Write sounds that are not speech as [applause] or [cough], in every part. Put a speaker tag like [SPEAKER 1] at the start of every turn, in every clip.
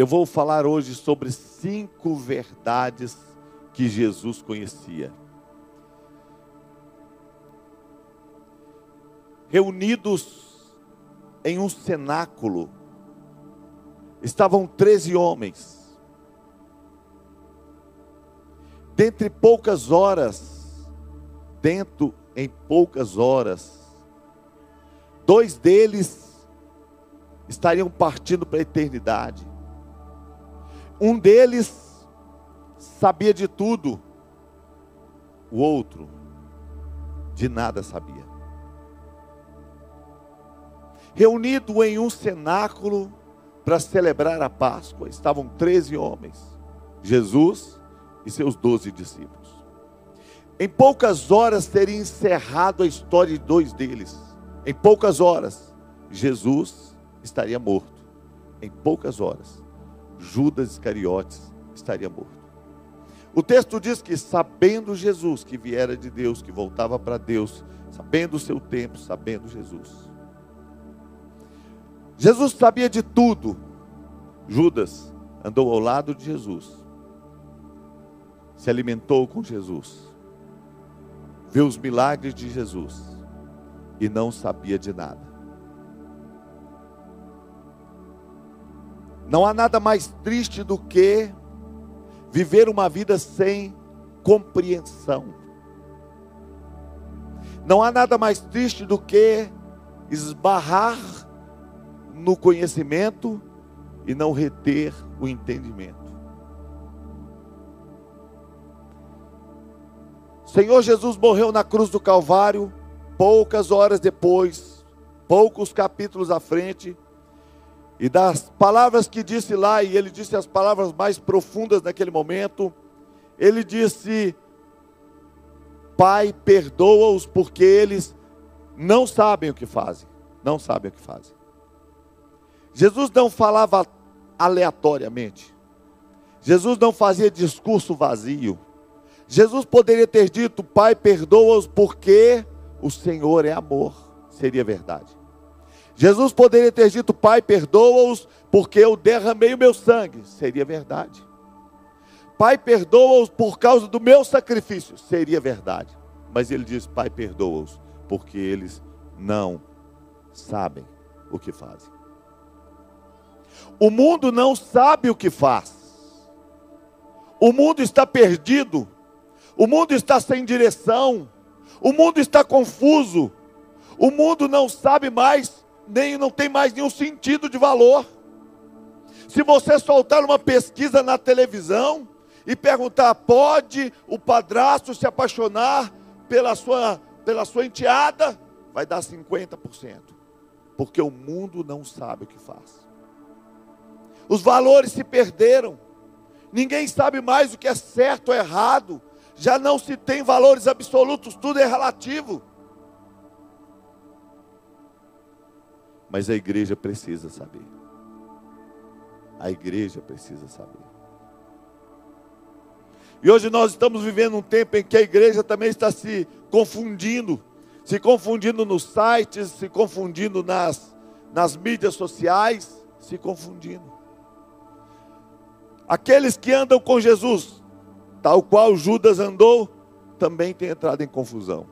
[SPEAKER 1] Eu vou falar hoje sobre cinco verdades que Jesus conhecia. Reunidos em um cenáculo, estavam treze homens. Dentre poucas horas, dentro em poucas horas, dois deles estariam partindo para a eternidade. Um deles sabia de tudo, o outro de nada sabia. Reunido em um cenáculo para celebrar a Páscoa, estavam 13 homens, Jesus e seus doze discípulos. Em poucas horas teria encerrado a história de dois deles. Em poucas horas, Jesus estaria morto. Em poucas horas. Judas Iscariotes estaria morto. O texto diz que, sabendo Jesus que viera de Deus, que voltava para Deus, sabendo o seu tempo, sabendo Jesus. Jesus sabia de tudo. Judas andou ao lado de Jesus, se alimentou com Jesus, viu os milagres de Jesus e não sabia de nada. Não há nada mais triste do que viver uma vida sem compreensão. Não há nada mais triste do que esbarrar no conhecimento e não reter o entendimento. Senhor Jesus morreu na cruz do Calvário, poucas horas depois, poucos capítulos à frente, e das palavras que disse lá, e ele disse as palavras mais profundas naquele momento, ele disse: Pai, perdoa-os porque eles não sabem o que fazem. Não sabem o que fazem. Jesus não falava aleatoriamente. Jesus não fazia discurso vazio. Jesus poderia ter dito: Pai, perdoa-os porque o Senhor é amor. Seria verdade. Jesus poderia ter dito: Pai, perdoa-os, porque eu derramei o meu sangue. Seria verdade. Pai, perdoa-os por causa do meu sacrifício. Seria verdade. Mas ele diz: Pai, perdoa-os, porque eles não sabem o que fazem. O mundo não sabe o que faz. O mundo está perdido. O mundo está sem direção. O mundo está confuso. O mundo não sabe mais nem não tem mais nenhum sentido de valor. Se você soltar uma pesquisa na televisão e perguntar, pode o padrasto se apaixonar pela sua, pela sua enteada? Vai dar 50%. Porque o mundo não sabe o que faz. Os valores se perderam. Ninguém sabe mais o que é certo ou errado. Já não se tem valores absolutos, tudo é relativo. Mas a igreja precisa saber. A igreja precisa saber. E hoje nós estamos vivendo um tempo em que a igreja também está se confundindo, se confundindo nos sites, se confundindo nas, nas mídias sociais, se confundindo. Aqueles que andam com Jesus, tal qual Judas andou, também têm entrado em confusão.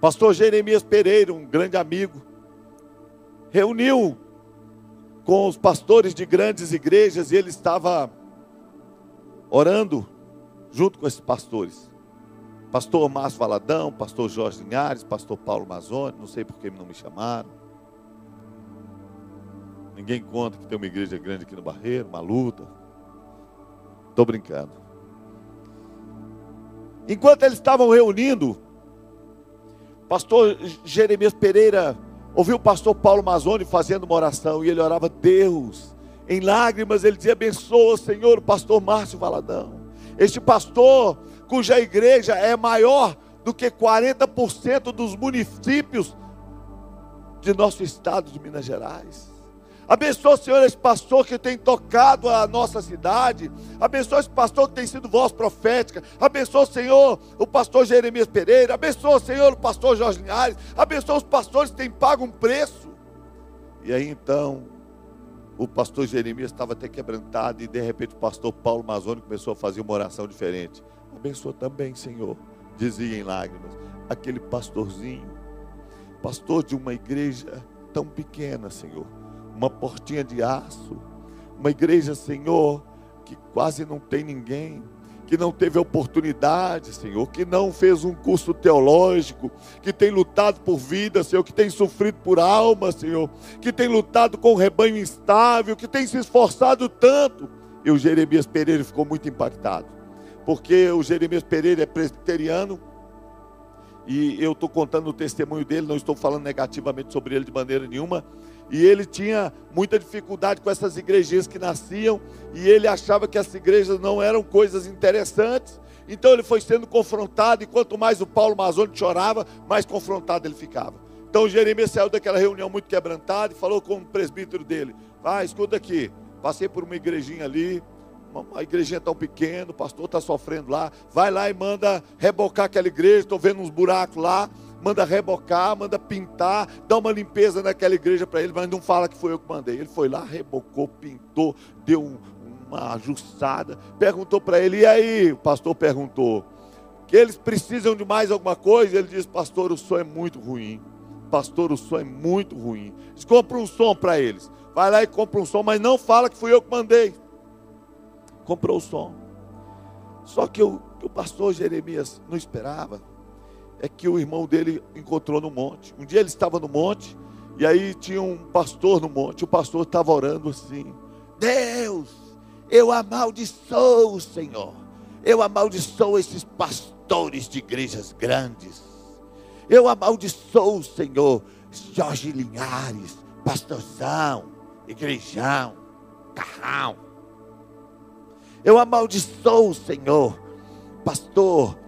[SPEAKER 1] Pastor Jeremias Pereira, um grande amigo, reuniu com os pastores de grandes igrejas e ele estava orando junto com esses pastores. Pastor Márcio Valadão, pastor Jorge Linhares, pastor Paulo Mazoni, não sei por que não me chamaram. Ninguém conta que tem uma igreja grande aqui no Barreiro, uma luta. Estou brincando. Enquanto eles estavam reunindo, Pastor Jeremias Pereira ouviu o pastor Paulo Mazoni fazendo uma oração e ele orava, Deus, em lágrimas, ele dizia: abençoa, Senhor, o pastor Márcio Valadão. Este pastor, cuja igreja é maior do que 40% dos municípios de nosso estado de Minas Gerais. Abençoa, Senhor, esse pastor que tem tocado a nossa cidade. Abençoa esse pastor que tem sido voz profética. Abençoa, Senhor, o pastor Jeremias Pereira. Abençoa, Senhor, o pastor Jorge Linhares. Abençoa os pastores que têm pago um preço. E aí então, o pastor Jeremias estava até quebrantado e de repente o pastor Paulo Mazoni começou a fazer uma oração diferente. Abençoa também, Senhor, dizia em lágrimas, aquele pastorzinho, pastor de uma igreja tão pequena, Senhor, uma portinha de aço, uma igreja, Senhor, que quase não tem ninguém, que não teve oportunidade, Senhor, que não fez um curso teológico, que tem lutado por vida, Senhor, que tem sofrido por alma, Senhor, que tem lutado com o rebanho instável, que tem se esforçado tanto. E o Jeremias Pereira ficou muito impactado, porque o Jeremias Pereira é presbiteriano, e eu estou contando o testemunho dele, não estou falando negativamente sobre ele de maneira nenhuma, e ele tinha muita dificuldade com essas igrejinhas que nasciam, e ele achava que as igrejas não eram coisas interessantes. Então ele foi sendo confrontado, e quanto mais o Paulo Mazoni chorava, mais confrontado ele ficava. Então Jeremias saiu daquela reunião muito quebrantado e falou com o presbítero dele: Ah, escuta aqui, passei por uma igrejinha ali, uma igrejinha tão pequena, o pastor está sofrendo lá, vai lá e manda rebocar aquela igreja, estou vendo uns buracos lá manda rebocar, manda pintar, dá uma limpeza naquela igreja para ele, mas não fala que foi eu que mandei. Ele foi lá, rebocou, pintou, deu um, uma ajustada, perguntou para ele, e aí? O pastor perguntou, que eles precisam de mais alguma coisa? Ele disse, pastor, o som é muito ruim. Pastor, o som é muito ruim. Diz, compra um som para eles. Vai lá e compra um som, mas não fala que fui eu que mandei. Comprou o som. Só que o, que o pastor Jeremias não esperava é que o irmão dele encontrou no monte. Um dia ele estava no monte e aí tinha um pastor no monte. O pastor estava orando assim: Deus, eu amaldiçoo o Senhor. Eu amaldiçoo esses pastores de igrejas grandes. Eu amaldiçoo o Senhor. Jorge Linhares, pastorzão, igrejão, carrão. Eu amaldiçoo o Senhor, pastor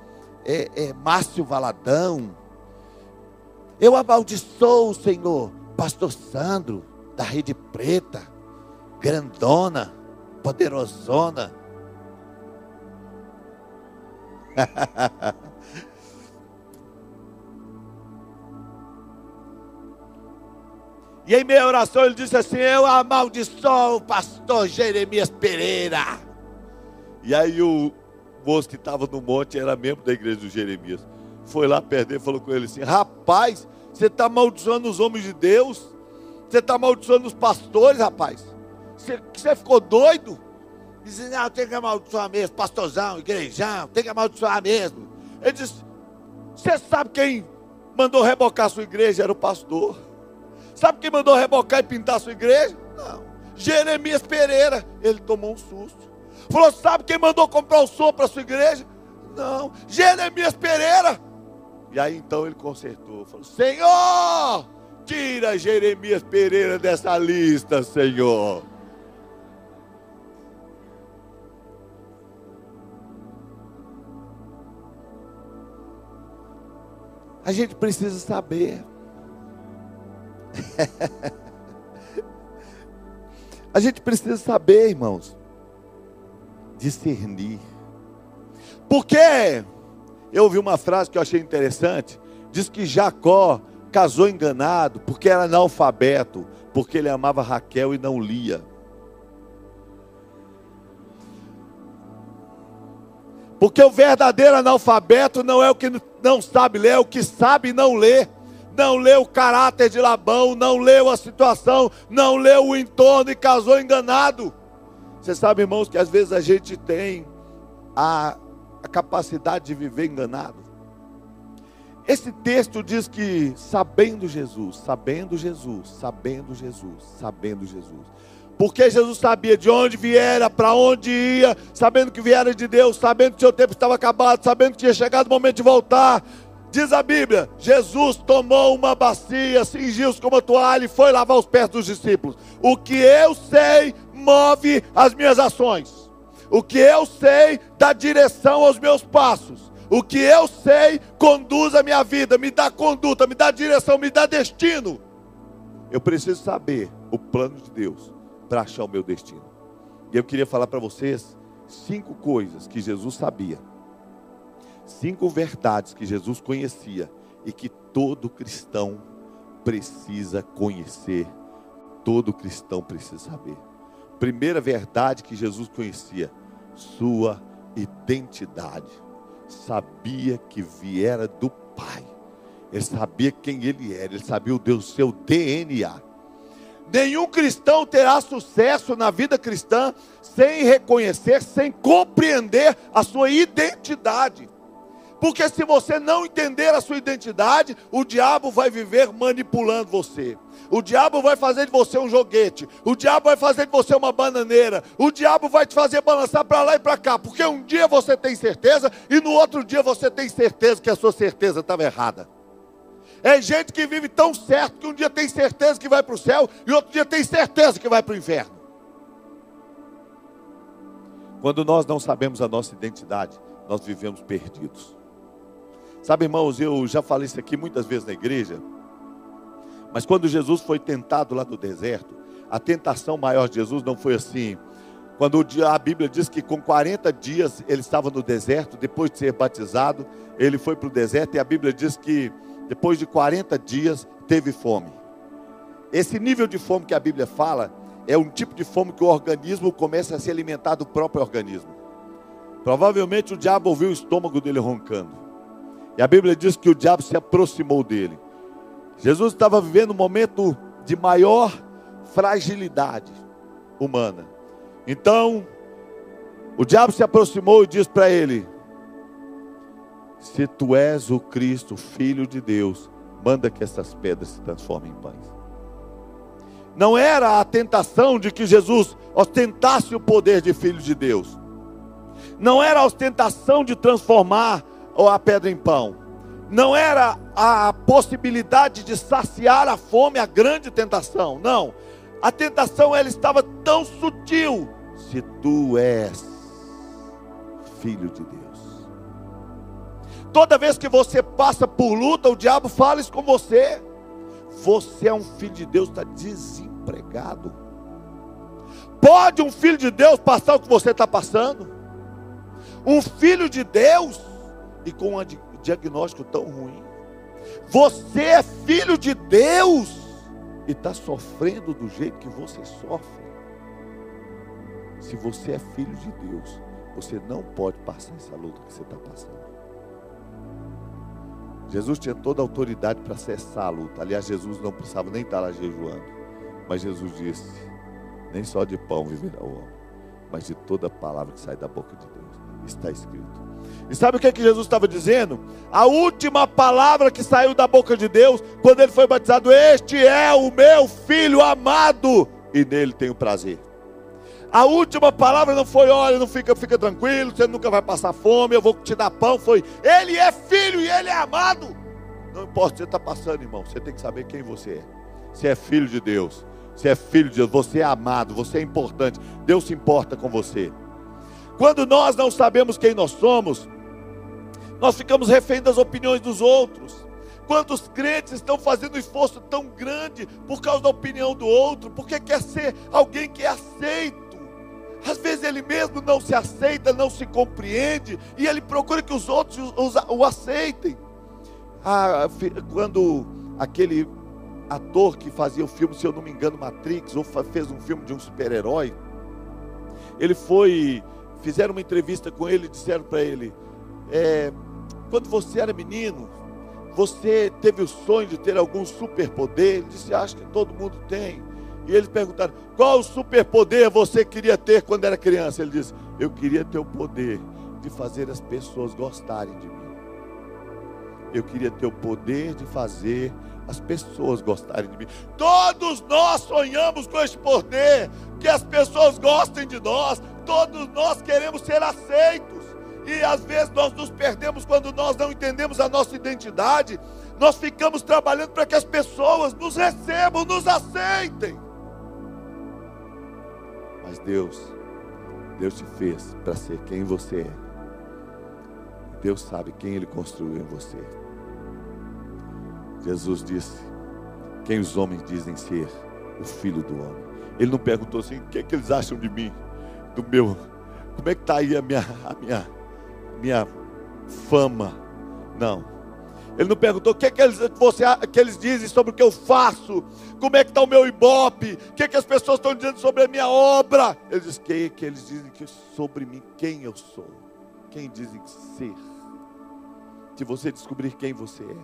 [SPEAKER 1] é, é, Márcio Valadão. Eu amaldiçoo o Senhor, Pastor Sandro, da Rede Preta, grandona, poderosona. [laughs] e em minha oração ele disse assim: Eu amaldiçoo o pastor Jeremias Pereira. E aí o, moço que estava no monte era membro da igreja do Jeremias. Foi lá perder falou com ele assim: Rapaz, você está amaldiçoando os homens de Deus? Você está amaldiçoando os pastores, rapaz? Você, ficou doido? Disse: Não, tem que amaldiçoar mesmo, pastorzão, igrejão, tem que amaldiçoar mesmo. Ele disse: Você sabe quem mandou rebocar sua igreja? Era o pastor. Sabe quem mandou rebocar e pintar sua igreja? Não. Jeremias Pereira. Ele tomou um susto. Falou: Sabe quem mandou comprar o som para a sua igreja? Não, Jeremias Pereira. E aí então ele consertou. Falou: Senhor, tira Jeremias Pereira dessa lista, Senhor. A gente precisa saber. [laughs] a gente precisa saber, irmãos discernir. Porque eu ouvi uma frase que eu achei interessante, diz que Jacó casou enganado porque era analfabeto, porque ele amava Raquel e não lia. Porque o verdadeiro analfabeto não é o que não sabe ler, é o que sabe não ler. Não leu o caráter de Labão, não leu a situação, não leu o entorno e casou enganado. Você sabe, irmãos, que às vezes a gente tem a, a capacidade de viver enganado. Esse texto diz que sabendo Jesus, sabendo Jesus, sabendo Jesus, sabendo Jesus. Porque Jesus sabia de onde viera, para onde ia, sabendo que viera de Deus, sabendo que seu tempo estava acabado, sabendo que tinha chegado o momento de voltar. Diz a Bíblia: Jesus tomou uma bacia, cingiu-se com uma toalha e foi lavar os pés dos discípulos. O que eu sei move as minhas ações. O que eu sei dá direção aos meus passos. O que eu sei conduz a minha vida, me dá conduta, me dá direção, me dá destino. Eu preciso saber o plano de Deus para achar o meu destino. E eu queria falar para vocês cinco coisas que Jesus sabia. Cinco verdades que Jesus conhecia e que todo cristão precisa conhecer todo cristão precisa saber. Primeira verdade que Jesus conhecia: sua identidade. Sabia que viera do Pai. Ele sabia quem ele era, ele sabia o Deus, seu DNA. Nenhum cristão terá sucesso na vida cristã sem reconhecer, sem compreender a sua identidade. Porque se você não entender a sua identidade, o diabo vai viver manipulando você. O diabo vai fazer de você um joguete. O diabo vai fazer de você uma bananeira. O diabo vai te fazer balançar para lá e para cá. Porque um dia você tem certeza e no outro dia você tem certeza que a sua certeza estava errada. É gente que vive tão certo que um dia tem certeza que vai para o céu e outro dia tem certeza que vai para o inferno. Quando nós não sabemos a nossa identidade, nós vivemos perdidos. Sabe, irmãos, eu já falei isso aqui muitas vezes na igreja, mas quando Jesus foi tentado lá no deserto, a tentação maior de Jesus não foi assim. Quando a Bíblia diz que com 40 dias ele estava no deserto, depois de ser batizado, ele foi para o deserto, e a Bíblia diz que depois de 40 dias teve fome. Esse nível de fome que a Bíblia fala é um tipo de fome que o organismo começa a se alimentar do próprio organismo. Provavelmente o diabo ouviu o estômago dele roncando. E a Bíblia diz que o diabo se aproximou dele. Jesus estava vivendo um momento de maior fragilidade humana. Então, o diabo se aproximou e disse para ele: Se tu és o Cristo, filho de Deus, manda que essas pedras se transformem em pães. Não era a tentação de que Jesus ostentasse o poder de filho de Deus. Não era a ostentação de transformar ou a pedra em pão. Não era a possibilidade de saciar a fome a grande tentação. Não. A tentação ela estava tão sutil. Se tu és filho de Deus. Toda vez que você passa por luta, o diabo fala isso com você. Você é um filho de Deus, está desempregado. Pode um filho de Deus passar o que você está passando? Um filho de Deus e com um diagnóstico tão ruim. Você é filho de Deus e está sofrendo do jeito que você sofre. Se você é filho de Deus, você não pode passar essa luta que você está passando. Jesus tinha toda a autoridade para cessar a luta. Aliás, Jesus não precisava nem estar lá jejuando. Mas Jesus disse: Nem só de pão viverá o homem, mas de toda palavra que sai da boca de Deus. Está escrito. E sabe o que, é que Jesus estava dizendo? A última palavra que saiu da boca de Deus, quando ele foi batizado: Este é o meu filho amado, e nele tenho prazer. A última palavra não foi: olha, não fica, fica tranquilo, você nunca vai passar fome, eu vou te dar pão. Foi: Ele é filho e ele é amado. Não importa o que você está passando, irmão, você tem que saber quem você é. Você é filho de Deus, você é filho de Deus, você é amado, você é importante. Deus se importa com você. Quando nós não sabemos quem nós somos, nós ficamos refém das opiniões dos outros. Quantos crentes estão fazendo um esforço tão grande por causa da opinião do outro, porque quer ser alguém que é aceito. Às vezes ele mesmo não se aceita, não se compreende, e ele procura que os outros o aceitem. Ah, quando aquele ator que fazia o filme, se eu não me engano, Matrix, ou fez um filme de um super-herói, ele foi, fizeram uma entrevista com ele e disseram para ele: é, quando você era menino, você teve o sonho de ter algum superpoder? Ele disse: Acho que todo mundo tem. E eles perguntaram: Qual superpoder você queria ter quando era criança? Ele disse: Eu queria ter o poder de fazer as pessoas gostarem de mim. Eu queria ter o poder de fazer as pessoas gostarem de mim. Todos nós sonhamos com esse poder, que as pessoas gostem de nós. Todos nós queremos ser aceitos. E às vezes nós nos perdemos quando nós não entendemos a nossa identidade. Nós ficamos trabalhando para que as pessoas nos recebam, nos aceitem. Mas Deus, Deus te fez para ser quem você é. Deus sabe quem Ele construiu em você. Jesus disse: Quem os homens dizem ser o filho do homem. Ele não perguntou assim: o que, é que eles acham de mim, do meu, como é que está aí a minha, a minha minha fama. Não. Ele não perguntou o que, que, eles, você, que eles dizem sobre o que eu faço, como é que está o meu ibope, o que, que as pessoas estão dizendo sobre a minha obra. Ele diz: que, que eles dizem que sobre mim, quem eu sou, quem dizem ser. Se você descobrir quem você é,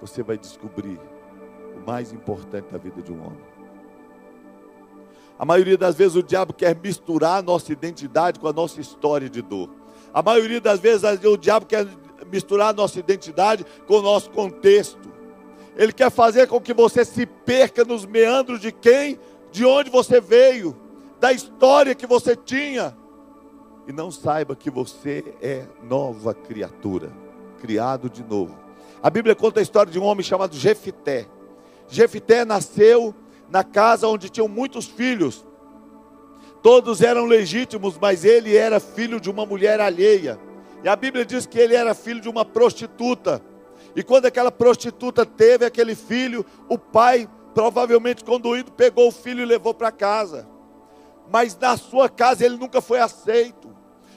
[SPEAKER 1] você vai descobrir o mais importante da vida de um homem. A maioria das vezes o diabo quer misturar a nossa identidade com a nossa história de dor. A maioria das vezes o diabo quer misturar a nossa identidade com o nosso contexto. Ele quer fazer com que você se perca nos meandros de quem, de onde você veio, da história que você tinha, e não saiba que você é nova criatura, criado de novo. A Bíblia conta a história de um homem chamado Jefité. Jefité nasceu na casa onde tinham muitos filhos. Todos eram legítimos, mas ele era filho de uma mulher alheia. E a Bíblia diz que ele era filho de uma prostituta. E quando aquela prostituta teve aquele filho, o pai, provavelmente conduído, pegou o filho e levou para casa. Mas na sua casa ele nunca foi aceito.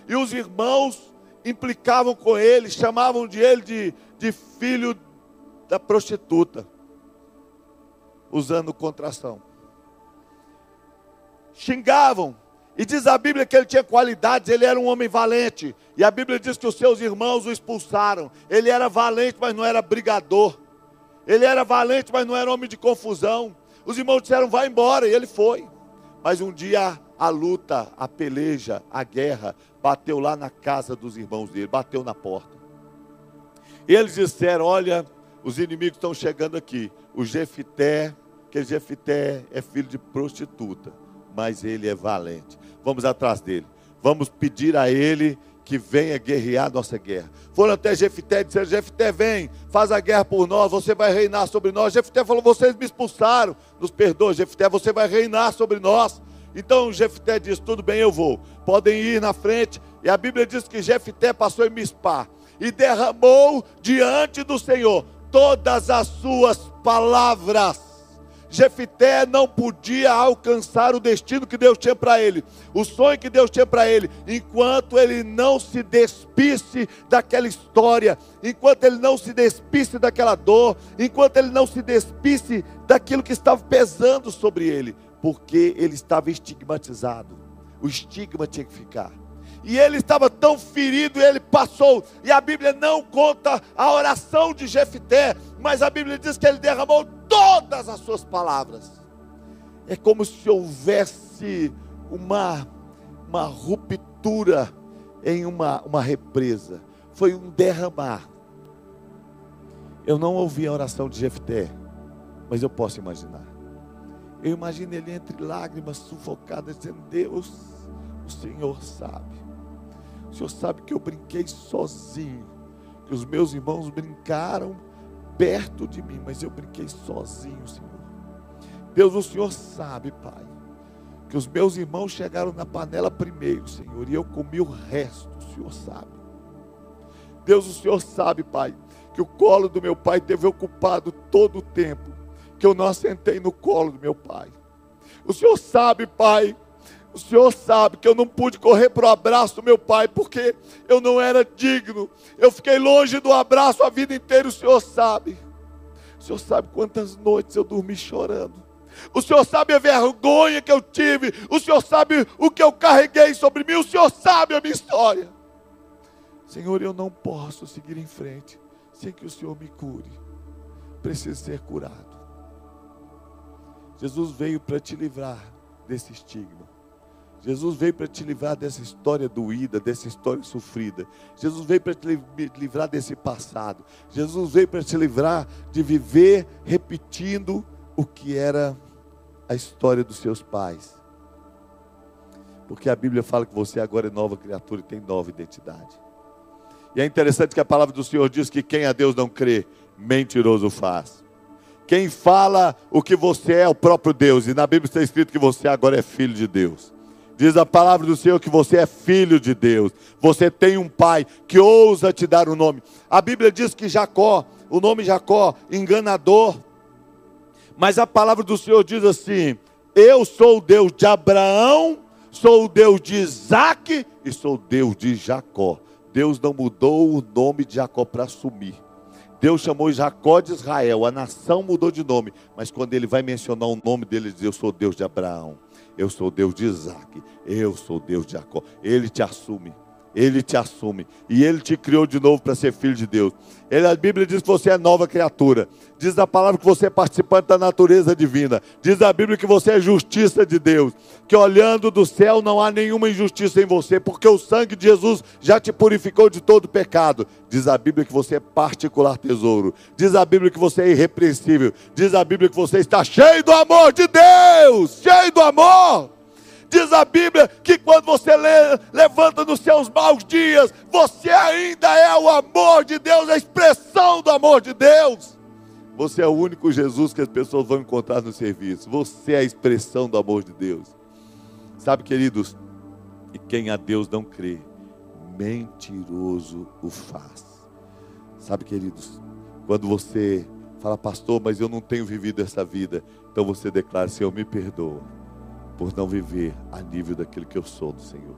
[SPEAKER 1] E os irmãos implicavam com ele, chamavam de ele de, de filho da prostituta, usando contração. Xingavam, e diz a Bíblia que ele tinha qualidades, ele era um homem valente. E a Bíblia diz que os seus irmãos o expulsaram. Ele era valente, mas não era brigador. Ele era valente, mas não era homem de confusão. Os irmãos disseram: vai embora, e ele foi. Mas um dia a luta, a peleja, a guerra bateu lá na casa dos irmãos dele, bateu na porta. E eles disseram: Olha, os inimigos estão chegando aqui. O Jefité, que Jefité é filho de prostituta, mas ele é valente vamos atrás dele. Vamos pedir a ele que venha guerrear nossa guerra. Foram até Jefité e disseram: Jefité, vem, faz a guerra por nós, você vai reinar sobre nós. Jefité falou: vocês me expulsaram, nos perdoa, Jefité, você vai reinar sobre nós. Então Jefité disse: tudo bem, eu vou. Podem ir na frente. E a Bíblia diz que Jefité passou em Mispá e derramou diante do Senhor todas as suas palavras Jefité não podia alcançar o destino que Deus tinha para ele, o sonho que Deus tinha para ele, enquanto ele não se despisse daquela história, enquanto ele não se despisse daquela dor, enquanto ele não se despisse daquilo que estava pesando sobre ele, porque ele estava estigmatizado. O estigma tinha que ficar. E ele estava tão ferido, ele passou. E a Bíblia não conta a oração de Jefité, mas a Bíblia diz que ele derramou todas as suas palavras. É como se houvesse uma, uma ruptura em uma, uma represa. Foi um derramar. Eu não ouvi a oração de Jefté, mas eu posso imaginar. Eu imagino ele entre lágrimas sufocadas, dizendo: Deus, o Senhor sabe. O Senhor sabe que eu brinquei sozinho, que os meus irmãos brincaram perto de mim, mas eu brinquei sozinho, Senhor. Deus, o Senhor sabe, Pai, que os meus irmãos chegaram na panela primeiro, Senhor, e eu comi o resto, o Senhor sabe. Deus, o Senhor sabe, Pai, que o colo do meu pai teve ocupado todo o tempo que eu não assentei no colo do meu pai. O Senhor sabe, Pai, o Senhor sabe que eu não pude correr para o abraço do meu pai, porque eu não era digno. Eu fiquei longe do abraço a vida inteira, o Senhor sabe. O Senhor sabe quantas noites eu dormi chorando. O Senhor sabe a vergonha que eu tive. O Senhor sabe o que eu carreguei sobre mim. O Senhor sabe a minha história. Senhor, eu não posso seguir em frente sem que o Senhor me cure. Preciso ser curado. Jesus veio para te livrar desse estigma. Jesus veio para te livrar dessa história doída, dessa história sofrida. Jesus veio para te livrar desse passado. Jesus veio para te livrar de viver repetindo o que era a história dos seus pais. Porque a Bíblia fala que você agora é nova criatura e tem nova identidade. E é interessante que a palavra do Senhor diz que quem a Deus não crê, mentiroso faz. Quem fala o que você é, é o próprio Deus. E na Bíblia está escrito que você agora é filho de Deus. Diz a palavra do Senhor que você é filho de Deus. Você tem um pai que ousa te dar o um nome. A Bíblia diz que Jacó, o nome Jacó, enganador. Mas a palavra do Senhor diz assim: Eu sou o Deus de Abraão, sou o Deus de Isaac e sou o Deus de Jacó. Deus não mudou o nome de Jacó para assumir. Deus chamou Jacó de Israel, a nação mudou de nome, mas quando ele vai mencionar o nome dele, ele diz: Eu sou Deus de Abraão, eu sou Deus de Isaac, eu sou Deus de Jacó. Ele te assume. Ele te assume. E Ele te criou de novo para ser filho de Deus. Ele, a Bíblia diz que você é nova criatura. Diz a palavra que você é participante da natureza divina. Diz a Bíblia que você é justiça de Deus. Que olhando do céu não há nenhuma injustiça em você, porque o sangue de Jesus já te purificou de todo pecado. Diz a Bíblia que você é particular tesouro. Diz a Bíblia que você é irrepreensível. Diz a Bíblia que você está cheio do amor de Deus. Cheio do amor. Diz a Bíblia que quando você lê, levanta nos seus maus dias, você ainda é o amor de Deus, a expressão do amor de Deus. Você é o único Jesus que as pessoas vão encontrar no serviço. Você é a expressão do amor de Deus. Sabe, queridos, e quem a Deus não crê, mentiroso o faz. Sabe, queridos, quando você fala, pastor, mas eu não tenho vivido essa vida, então você declara, Senhor, me perdoa por não viver a nível daquilo que eu sou do Senhor.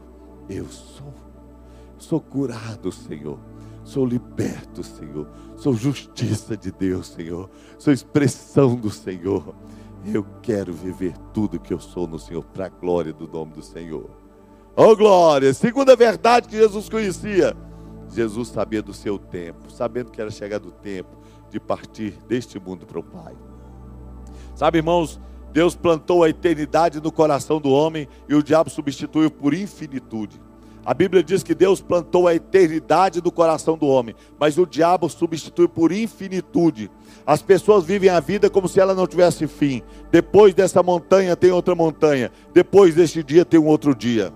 [SPEAKER 1] Eu sou, sou curado, Senhor. Sou liberto, Senhor. Sou justiça de Deus, Senhor. Sou expressão do Senhor. Eu quero viver tudo que eu sou no Senhor, para a glória do nome do Senhor. Oh glória! Segunda verdade que Jesus conhecia. Jesus sabia do seu tempo, sabendo que era chegado o tempo de partir deste mundo para o Pai. Sabe, irmãos, Deus plantou a eternidade no coração do homem e o diabo substituiu por infinitude. A Bíblia diz que Deus plantou a eternidade no coração do homem, mas o diabo substitui por infinitude. As pessoas vivem a vida como se ela não tivesse fim. Depois dessa montanha tem outra montanha. Depois deste dia tem um outro dia.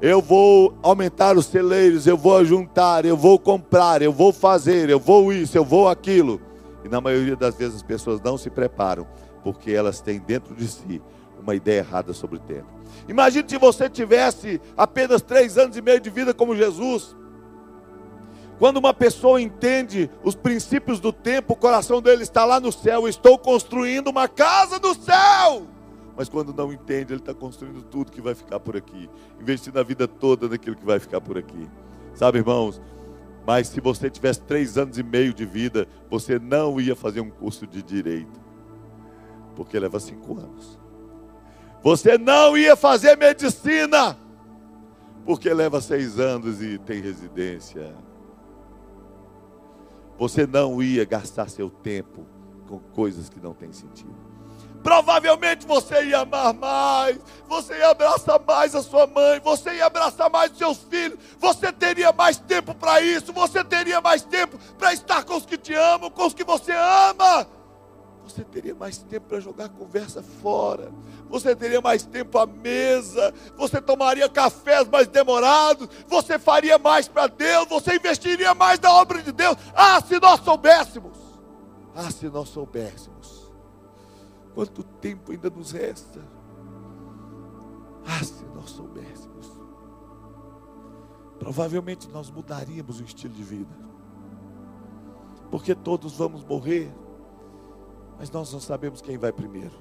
[SPEAKER 1] Eu vou aumentar os celeiros, eu vou juntar, eu vou comprar, eu vou fazer, eu vou isso, eu vou aquilo. E na maioria das vezes as pessoas não se preparam porque elas têm dentro de si uma ideia errada sobre o tempo. Imagine se você tivesse apenas três anos e meio de vida como Jesus. Quando uma pessoa entende os princípios do tempo, o coração dele está lá no céu. Estou construindo uma casa no céu. Mas quando não entende, ele está construindo tudo que vai ficar por aqui, investindo a vida toda naquilo que vai ficar por aqui. Sabe, irmãos? Mas se você tivesse três anos e meio de vida, você não ia fazer um curso de direito porque leva cinco anos. Você não ia fazer medicina, porque leva seis anos e tem residência. Você não ia gastar seu tempo com coisas que não têm sentido. Provavelmente você ia amar mais, você ia abraçar mais a sua mãe, você ia abraçar mais os seus filhos, você teria mais tempo para isso, você teria mais tempo para estar com os que te amam, com os que você ama você teria mais tempo para jogar conversa fora, você teria mais tempo à mesa, você tomaria cafés mais demorados, você faria mais para Deus, você investiria mais na obra de Deus. Ah, se nós soubéssemos! Ah, se nós soubéssemos! Quanto tempo ainda nos resta? Ah, se nós soubéssemos! Provavelmente nós mudaríamos o estilo de vida, porque todos vamos morrer mas nós não sabemos quem vai primeiro.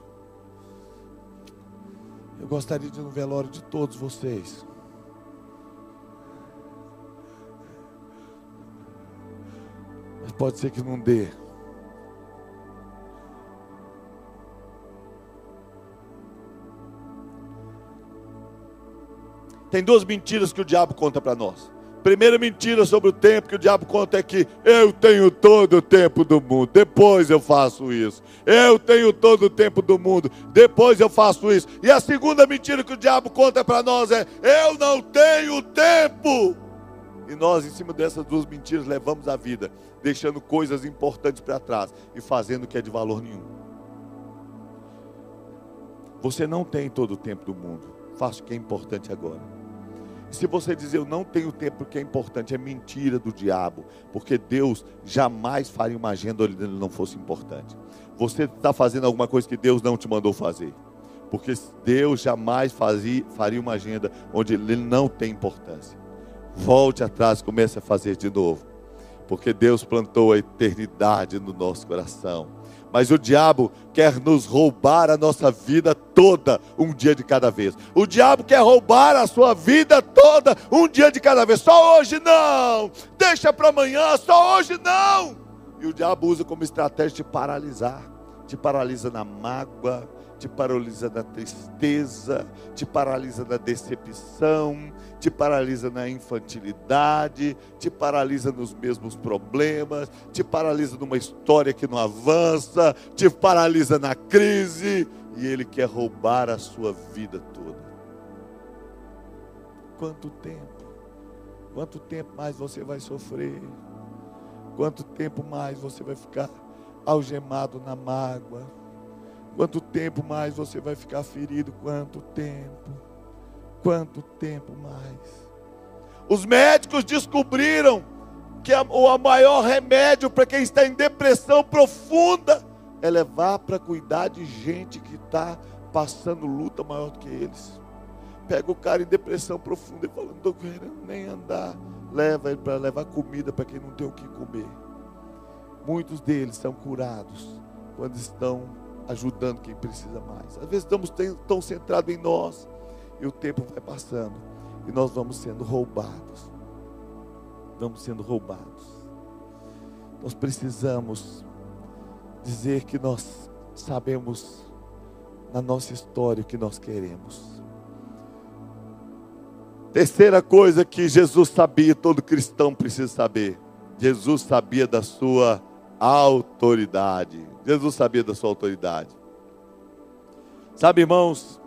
[SPEAKER 1] Eu gostaria de ir no velório de todos vocês. Mas pode ser que não dê. Tem duas mentiras que o diabo conta para nós. Primeira mentira sobre o tempo que o diabo conta é que eu tenho todo o tempo do mundo, depois eu faço isso. Eu tenho todo o tempo do mundo, depois eu faço isso. E a segunda mentira que o diabo conta para nós é: eu não tenho tempo. E nós, em cima dessas duas mentiras, levamos a vida, deixando coisas importantes para trás e fazendo o que é de valor nenhum. Você não tem todo o tempo do mundo, faça o que é importante agora. Se você dizer eu não tenho tempo porque é importante, é mentira do diabo, porque Deus jamais faria uma agenda onde ele não fosse importante. Você está fazendo alguma coisa que Deus não te mandou fazer, porque Deus jamais fazia, faria uma agenda onde ele não tem importância. Volte atrás, comece a fazer de novo, porque Deus plantou a eternidade no nosso coração mas o diabo quer nos roubar a nossa vida toda, um dia de cada vez. O diabo quer roubar a sua vida toda, um dia de cada vez. Só hoje não, deixa para amanhã, só hoje não. E o diabo usa como estratégia te paralisar. Te paralisa na mágoa, te paralisa na tristeza, te paralisa na decepção, te paralisa na infantilidade, te paralisa nos mesmos problemas, te paralisa numa história que não avança, te paralisa na crise, e ele quer roubar a sua vida toda. Quanto tempo? Quanto tempo mais você vai sofrer? Quanto tempo mais você vai ficar algemado na mágoa? Quanto tempo mais você vai ficar ferido? Quanto tempo? Quanto tempo mais? Os médicos descobriram que o maior remédio para quem está em depressão profunda é levar para cuidar de gente que está passando luta maior do que eles. Pega o cara em depressão profunda e fala: não estou querendo nem andar. Leva ele para levar comida para quem não tem o que comer. Muitos deles são curados quando estão ajudando quem precisa mais. Às vezes estamos tão centrados em nós e o tempo vai passando e nós vamos sendo roubados. Vamos sendo roubados. Nós precisamos dizer que nós sabemos na nossa história o que nós queremos. Terceira coisa que Jesus sabia, todo cristão precisa saber. Jesus sabia da sua autoridade. Jesus sabia da sua autoridade. Sabe, irmãos,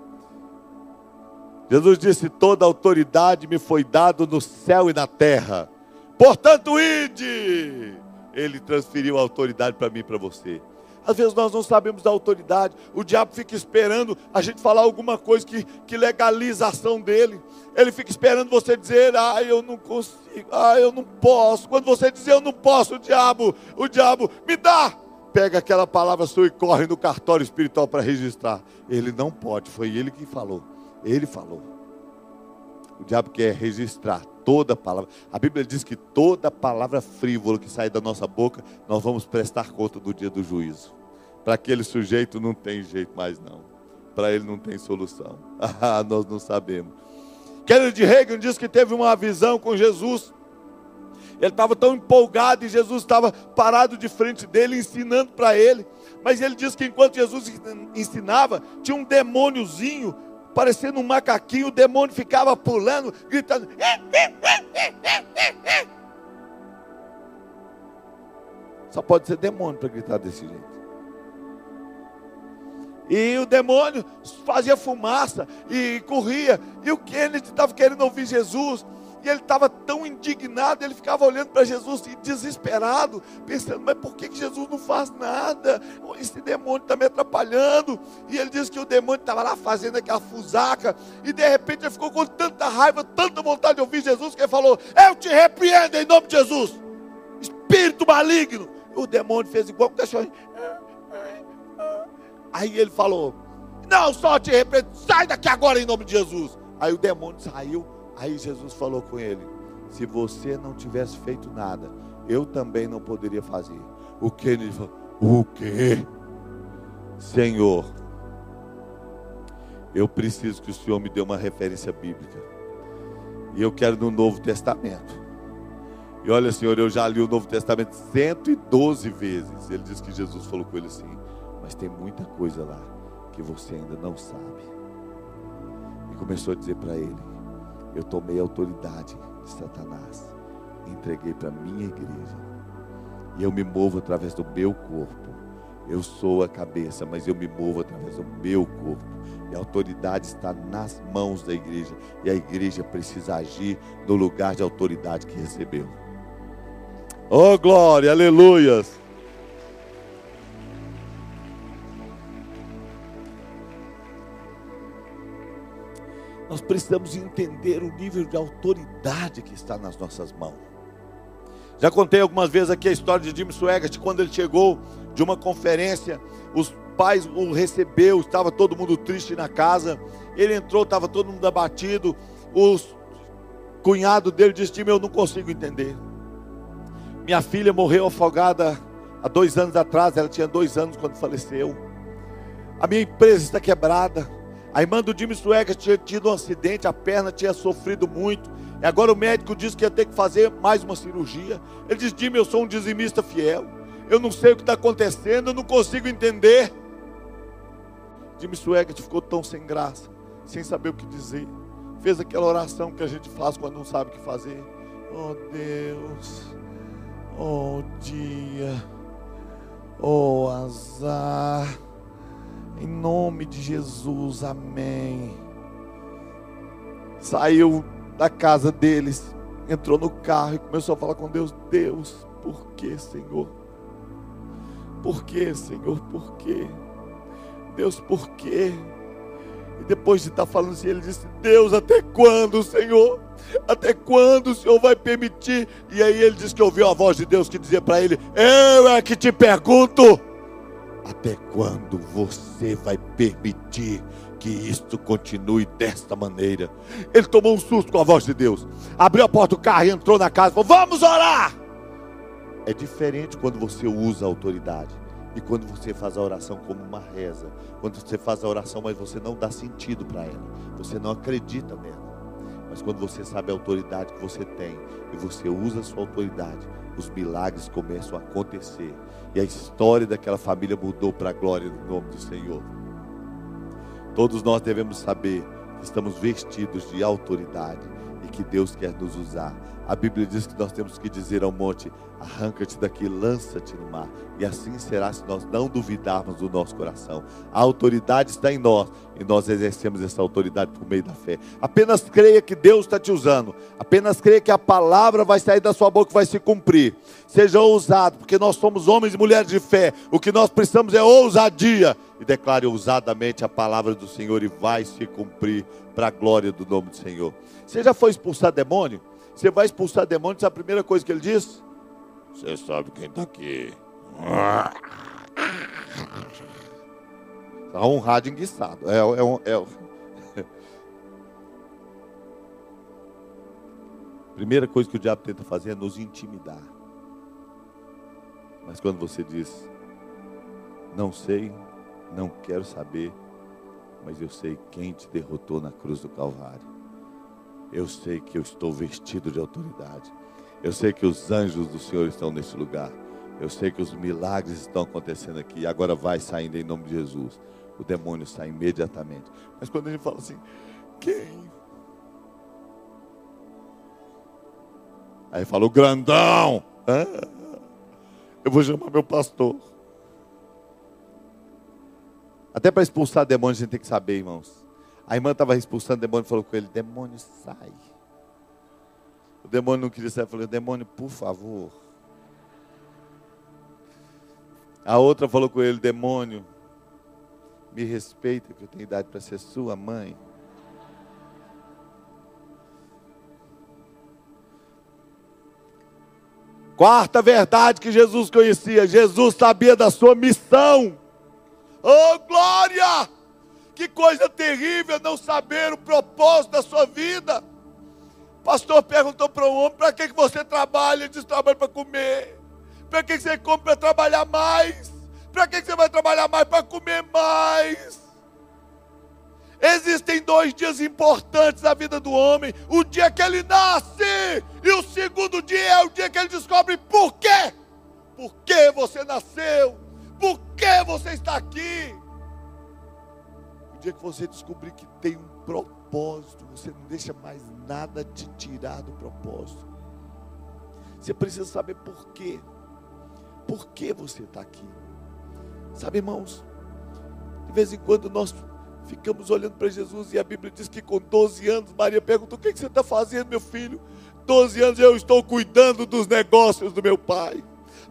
[SPEAKER 1] Jesus disse: Toda autoridade me foi dada no céu e na terra. Portanto, ide. Ele transferiu a autoridade para mim e para você. Às vezes nós não sabemos da autoridade. O diabo fica esperando a gente falar alguma coisa que, que legaliza a ação dele. Ele fica esperando você dizer, ah, eu não consigo, ah, eu não posso. Quando você dizer eu não posso, o diabo, o diabo, me dá. Pega aquela palavra sua e corre no cartório espiritual para registrar. Ele não pode, foi ele que falou. Ele falou. O diabo quer registrar toda palavra. A Bíblia diz que toda palavra frívola que sai da nossa boca, nós vamos prestar conta do dia do juízo. Para aquele sujeito não tem jeito mais não. Para ele não tem solução. [laughs] Ah, nós não sabemos. Kennedy Reagan diz que teve uma visão com Jesus. Ele estava tão empolgado e Jesus estava parado de frente dele, ensinando para ele. Mas ele diz que enquanto Jesus ensinava, tinha um demôniozinho parecendo um macaquinho, o demônio ficava pulando, gritando. Só pode ser demônio para gritar desse jeito. E o demônio fazia fumaça e corria. E o Kennedy estava querendo ouvir Jesus. E ele estava tão indignado, ele ficava olhando para Jesus e desesperado, pensando: mas por que Jesus não faz nada? Esse demônio está me atrapalhando. E ele disse que o demônio estava lá fazendo aquela fusaca, e de repente ele ficou com tanta raiva, tanta vontade de ouvir Jesus, que ele falou: Eu te repreendo em nome de Jesus, espírito maligno. O demônio fez igual o cachorro. Aí ele falou: Não só te repreendo, sai daqui agora em nome de Jesus. Aí o demônio saiu Aí Jesus falou com ele: Se você não tivesse feito nada, eu também não poderia fazer. O que ele falou? O que? Senhor, eu preciso que o Senhor me dê uma referência bíblica. E eu quero no Novo Testamento. E olha, Senhor, eu já li o Novo Testamento 112 vezes. Ele diz que Jesus falou com ele assim: Mas tem muita coisa lá que você ainda não sabe. E começou a dizer para ele: eu tomei a autoridade de Satanás, entreguei para a minha igreja, e eu me movo através do meu corpo. Eu sou a cabeça, mas eu me movo através do meu corpo. E a autoridade está nas mãos da igreja. E a igreja precisa agir no lugar de autoridade que recebeu. Oh, glória, aleluias. Nós precisamos entender o nível de autoridade que está nas nossas mãos. Já contei algumas vezes aqui a história de Jim Swaggart, quando ele chegou de uma conferência, os pais o recebeu, estava todo mundo triste na casa. Ele entrou, estava todo mundo abatido. O cunhado dele disse: Jim, eu não consigo entender. Minha filha morreu afogada há dois anos atrás, ela tinha dois anos quando faleceu. A minha empresa está quebrada. A irmã do Jimmy Swagger tinha tido um acidente, a perna tinha sofrido muito. E agora o médico disse que ia ter que fazer mais uma cirurgia. Ele disse: Jimmy, eu sou um dizimista fiel. eu não sei o que está acontecendo, eu não consigo entender. Jimmy Swaggart ficou tão sem graça, sem saber o que dizer. Fez aquela oração que a gente faz quando não sabe o que fazer. Oh Deus, oh dia, oh azar, em nome de Jesus, amém. Saiu da casa deles, entrou no carro e começou a falar com Deus: Deus, por que, Senhor? Por que, Senhor? Por que? Deus, por quê? E depois de estar falando assim, ele disse: Deus, até quando, Senhor? Até quando o Senhor vai permitir? E aí ele disse que ouviu a voz de Deus que dizia para ele: Eu é que te pergunto, até quando você vai permitir que isto continue desta maneira? Ele tomou um susto com a voz de Deus, abriu a porta do carro e entrou na casa falou: Vamos orar! É diferente quando você usa a autoridade. E quando você faz a oração como uma reza, quando você faz a oração, mas você não dá sentido para ela, você não acredita nela. Mas quando você sabe a autoridade que você tem e você usa a sua autoridade, os milagres começam a acontecer. E a história daquela família mudou para a glória do nome do Senhor. Todos nós devemos saber que estamos vestidos de autoridade e que Deus quer nos usar. A Bíblia diz que nós temos que dizer ao monte: arranca-te daqui, lança-te no mar. E assim será se nós não duvidarmos do nosso coração. A autoridade está em nós e nós exercemos essa autoridade por meio da fé. Apenas creia que Deus está te usando. Apenas creia que a palavra vai sair da sua boca e vai se cumprir. Seja ousado, porque nós somos homens e mulheres de fé. O que nós precisamos é ousadia. E declare ousadamente a palavra do Senhor e vai se cumprir para a glória do nome do Senhor. Você já foi expulsar demônio? Você vai expulsar demônio, é a primeira coisa que ele diz? Você sabe quem está aqui. Está um rádio enguiçado. É, é, é, Primeira coisa que o diabo tenta fazer é nos intimidar. Mas quando você diz, não sei, não quero saber, mas eu sei quem te derrotou na cruz do Calvário. Eu sei que eu estou vestido de autoridade. Eu sei que os anjos do Senhor estão nesse lugar. Eu sei que os milagres estão acontecendo aqui. Agora vai saindo em nome de Jesus. O demônio sai imediatamente. Mas quando gente fala assim, quem? Aí fala, o grandão. Ah, eu vou chamar meu pastor. Até para expulsar demônio a gente tem que saber, irmãos. A irmã estava expulsando demônio e falou com ele: demônio, sai. O demônio não queria sair. Falou, demônio, por favor. A outra falou com ele, demônio, me respeita, que eu tenho idade para ser sua mãe. Quarta verdade que Jesus conhecia: Jesus sabia da sua missão. Oh, glória! Que coisa terrível não saber o propósito da sua vida pastor perguntou para um homem: para que, que você trabalha? Ele disse: trabalho para comer. Para que, que você come para trabalhar mais? Para que você vai trabalhar mais? Para comer mais. Existem dois dias importantes na vida do homem: o dia que ele nasce, e o segundo dia é o dia que ele descobre por quê. Por que você nasceu? Por que você está aqui? Dia que você descobrir que tem um propósito, você não deixa mais nada te tirar do propósito. Você precisa saber por quê. Por que você está aqui? Sabe, irmãos, de vez em quando nós ficamos olhando para Jesus e a Bíblia diz que com 12 anos Maria perguntou: O que, que você está fazendo, meu filho? 12 anos eu estou cuidando dos negócios do meu pai.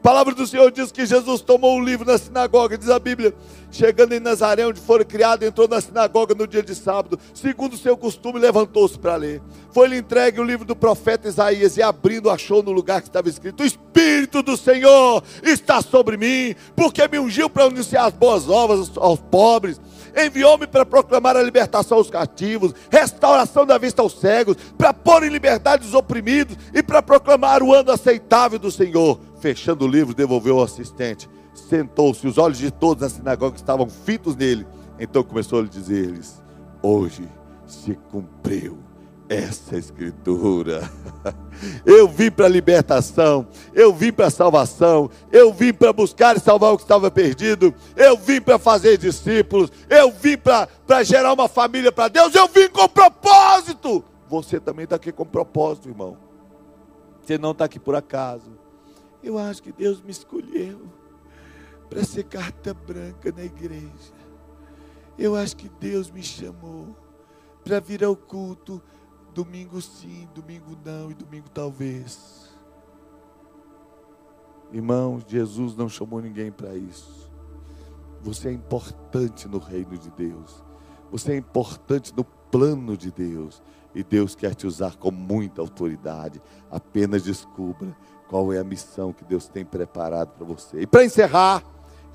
[SPEAKER 1] A palavra do Senhor diz que Jesus tomou um livro na sinagoga, diz a Bíblia, chegando em Nazaré, onde foi criado, entrou na sinagoga no dia de sábado, segundo o seu costume, levantou-se para ler. Foi-lhe entregue o livro do profeta Isaías e abrindo, achou no lugar que estava escrito: O Espírito do Senhor está sobre mim, porque me ungiu para anunciar as boas novas aos pobres. Enviou-me para proclamar a libertação aos cativos, restauração da vista aos cegos, para pôr em liberdade os oprimidos e para proclamar o ano aceitável do Senhor fechando o livro, devolveu ao assistente. Sentou-se, os olhos de todos na sinagoga estavam fitos nele. Então começou a dizer-lhes: Hoje se cumpriu essa escritura. [laughs] Eu vim para a libertação, eu vim para a salvação, eu vim para buscar e salvar o que estava perdido, eu vim para fazer discípulos, eu vim para gerar uma família para Deus, eu vim com propósito. Você também está aqui com propósito, irmão. Você não está aqui por acaso. Eu acho que Deus me escolheu para ser carta branca na igreja. Eu acho que Deus me chamou para vir ao culto domingo sim, domingo não e domingo talvez. Irmãos, Jesus não chamou ninguém para isso. Você é importante no reino de Deus. Você é importante no plano de Deus. E Deus quer te usar com muita autoridade. Apenas descubra qual é a missão que Deus tem preparado para você. E para encerrar,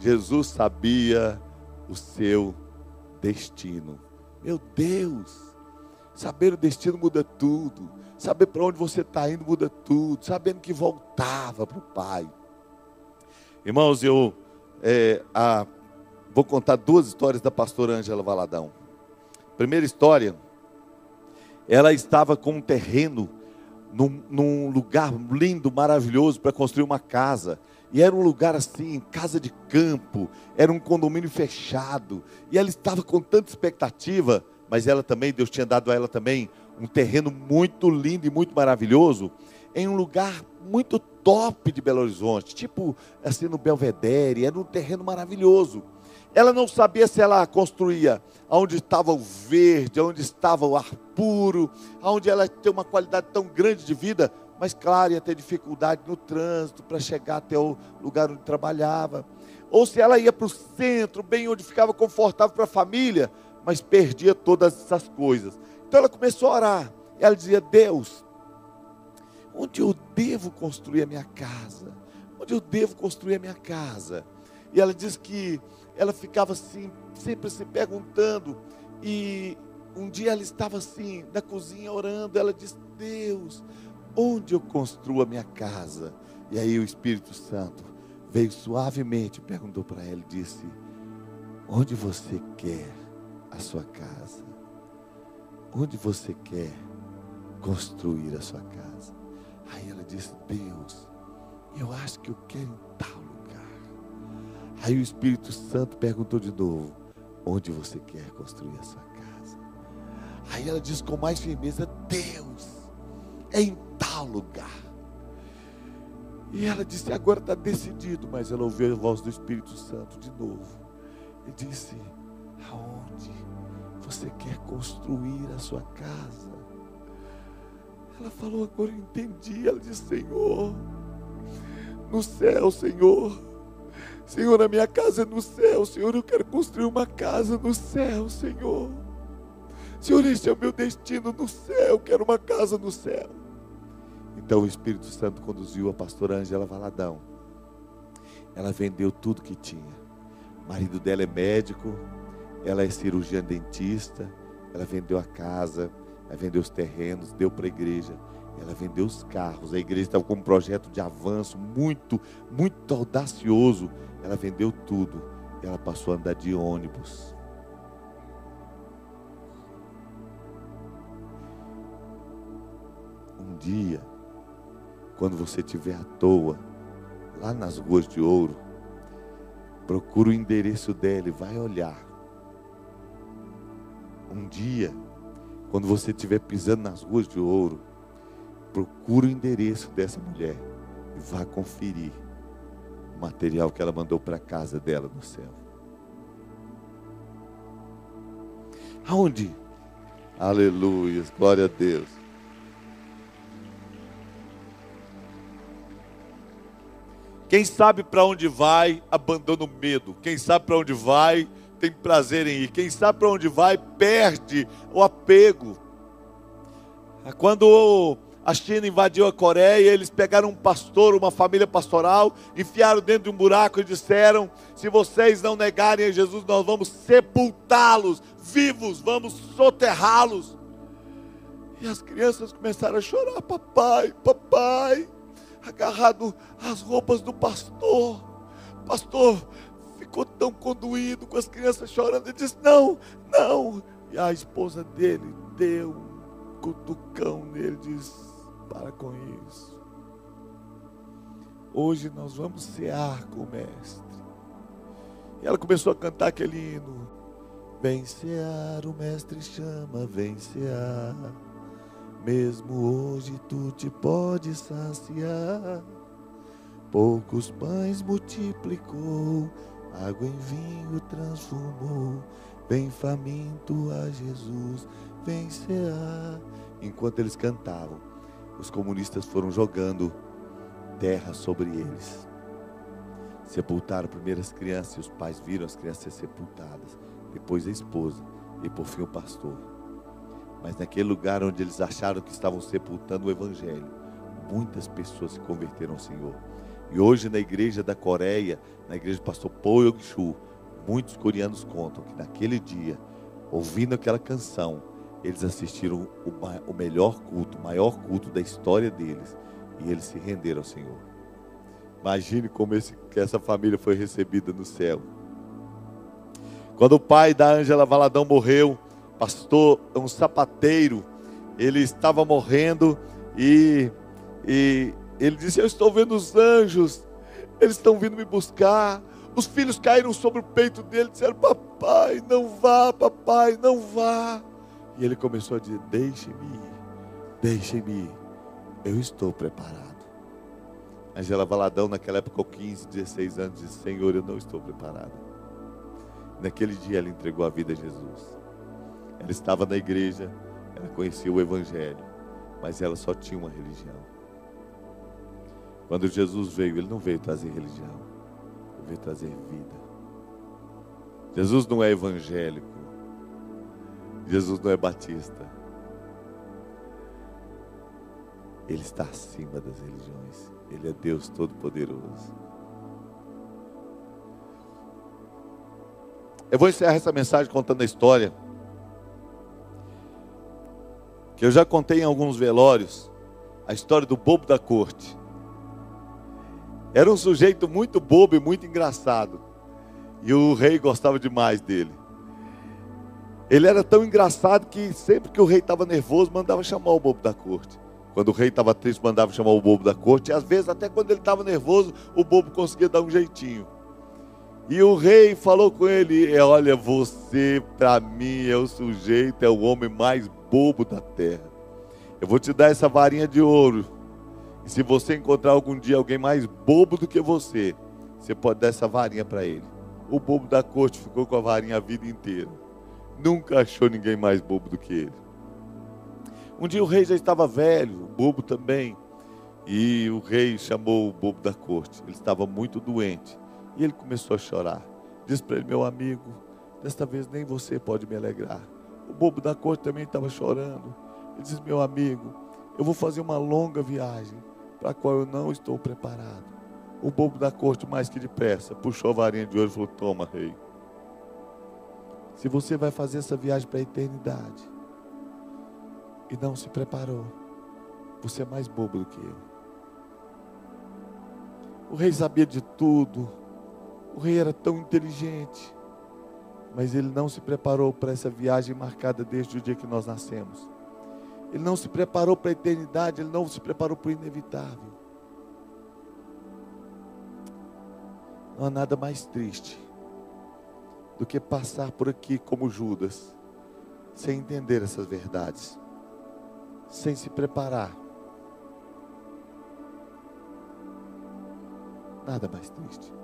[SPEAKER 1] Jesus sabia o seu destino. Meu Deus! Saber o destino muda tudo. Saber para onde você está indo muda tudo. Sabendo que voltava para o Pai. Irmãos, eu é, a, vou contar duas histórias da pastora Ângela Valadão. Primeira história, ela estava com um terreno num, num lugar lindo, maravilhoso para construir uma casa. E era um lugar assim, casa de campo, era um condomínio fechado. E ela estava com tanta expectativa mas ela também, Deus tinha dado a ela também um terreno muito lindo e muito maravilhoso, em um lugar muito top de Belo Horizonte, tipo assim no Belvedere, era um terreno maravilhoso. Ela não sabia se ela construía onde estava o verde, onde estava o ar puro, onde ela tinha uma qualidade tão grande de vida, mas claro, ia ter dificuldade no trânsito para chegar até o lugar onde trabalhava. Ou se ela ia para o centro, bem onde ficava confortável para a família, mas perdia todas essas coisas. Então ela começou a orar. Ela dizia: Deus, onde eu devo construir a minha casa? Onde eu devo construir a minha casa? E ela diz que ela ficava assim, sempre se perguntando. E um dia ela estava assim, na cozinha orando. Ela disse: Deus, onde eu construo a minha casa? E aí o Espírito Santo veio suavemente, perguntou para ela e disse: Onde você quer a sua casa? Onde você quer construir a sua casa? Aí ela disse: Deus, eu acho que eu quero em tal. Aí o Espírito Santo perguntou de novo: Onde você quer construir a sua casa? Aí ela disse com mais firmeza: Deus, é em tal lugar. E ela disse: Agora está decidido. Mas ela ouviu a voz do Espírito Santo de novo. E disse: Aonde você quer construir a sua casa? Ela falou, agora eu entendi. Ela disse, Senhor, no céu, Senhor. Senhor, a minha casa é no céu. Senhor, eu quero construir uma casa no céu, Senhor. Senhor, este é o meu destino no céu. Eu quero uma casa no céu. Então o Espírito Santo conduziu a pastora Angela Valadão. Ela vendeu tudo que tinha. O marido dela é médico, ela é cirurgiã dentista, ela vendeu a casa, ela vendeu os terrenos, deu para a igreja, ela vendeu os carros. A igreja estava com um projeto de avanço muito, muito audacioso. Ela vendeu tudo. Ela passou a andar de ônibus. Um dia, quando você estiver à toa, lá nas ruas de ouro, procura o endereço dela e vai olhar um dia, quando você estiver pisando nas ruas de ouro, procure o endereço dessa mulher e vá conferir o material que ela mandou para casa dela no céu. Aonde? Aleluia, glória a Deus. Quem sabe para onde vai, abandona o medo. Quem sabe para onde vai, tem prazer em ir. Quem sabe para onde vai, perde o apego. Quando a China invadiu a Coreia, eles pegaram um pastor, uma família pastoral, enfiaram dentro de um buraco e disseram: se vocês não negarem a Jesus, nós vamos sepultá-los vivos, vamos soterrá-los. E as crianças começaram a chorar: papai, papai, agarrado às roupas do pastor. Pastor, ficou tão conduído com as crianças chorando. Ele disse: Não, não. E a esposa dele deu cutucão nele diz: Para com isso. Hoje nós vamos cear com o Mestre. E ela começou a cantar aquele hino. Vem cear, o Mestre chama, vem cear. Mesmo hoje tu te podes saciar. Poucos pães multiplicou, água em vinho transformou. Vem faminto a Jesus, vem cear. Enquanto eles cantavam, os comunistas foram jogando terra sobre eles. Sepultaram primeiro as crianças e os pais viram as crianças ser sepultadas. Depois a esposa e por fim o pastor. Mas naquele lugar onde eles acharam que estavam sepultando o evangelho, muitas pessoas se converteram ao Senhor. E hoje na igreja da Coreia, na igreja do pastor Paul Yong-Chu, muitos coreanos contam que naquele dia, ouvindo aquela canção, eles assistiram o, melhor culto, o maior culto da história deles, e eles se renderam ao Senhor. Imagine como esse, essa família foi recebida no céu. Quando o pai da Ângela Valadão morreu, pastor, um sapateiro, ele estava morrendo e, e ele disse: Eu estou vendo os anjos, eles estão vindo me buscar. Os filhos caíram sobre o peito dele, disseram: Papai, não vá, papai, não vá. E ele começou a dizer: Deixe-me ir, deixe-me ir, eu estou preparado. Angela Valadão, naquela época, com 15, 16 anos, disse: Senhor, eu não estou preparada. Naquele dia ela entregou a vida a Jesus. Ela estava na igreja, ela conhecia o Evangelho, mas ela só tinha uma religião. Quando Jesus veio, ele não veio trazer religião, ele veio trazer vida. Jesus não é evangélico, Jesus não é batista. Ele está acima das religiões. Ele é Deus Todo-Poderoso. Eu vou encerrar essa mensagem contando a história que eu já contei em alguns velórios, a história do bobo da corte. Era um sujeito muito bobo e muito engraçado. E o rei gostava demais dele. Ele era tão engraçado que sempre que o rei estava nervoso, mandava chamar o bobo da corte. Quando o rei estava triste, mandava chamar o bobo da corte. E às vezes, até quando ele estava nervoso, o bobo conseguia dar um jeitinho. E o rei falou com ele: é, Olha, você para mim é o sujeito, é o homem mais bobo da terra. Eu vou te dar essa varinha de ouro. E se você encontrar algum dia alguém mais bobo do que você, você pode dar essa varinha para ele. O bobo da corte ficou com a varinha a vida inteira. Nunca achou ninguém mais bobo do que ele. Um dia o rei já estava velho, bobo também. E o rei chamou o bobo da corte. Ele estava muito doente. E ele começou a chorar. Diz para ele, meu amigo, desta vez nem você pode me alegrar. O bobo da corte também estava chorando. Ele diz, meu amigo, eu vou fazer uma longa viagem para a qual eu não estou preparado. O bobo da corte, mais que depressa, puxou a varinha de ouro e falou: Toma, rei. Se você vai fazer essa viagem para a eternidade, e não se preparou, você é mais bobo do que eu. O rei sabia de tudo, o rei era tão inteligente, mas ele não se preparou para essa viagem marcada desde o dia que nós nascemos. Ele não se preparou para a eternidade, ele não se preparou para o inevitável. Não há nada mais triste do que passar por aqui como Judas, sem entender essas verdades sem se preparar. Nada mais triste.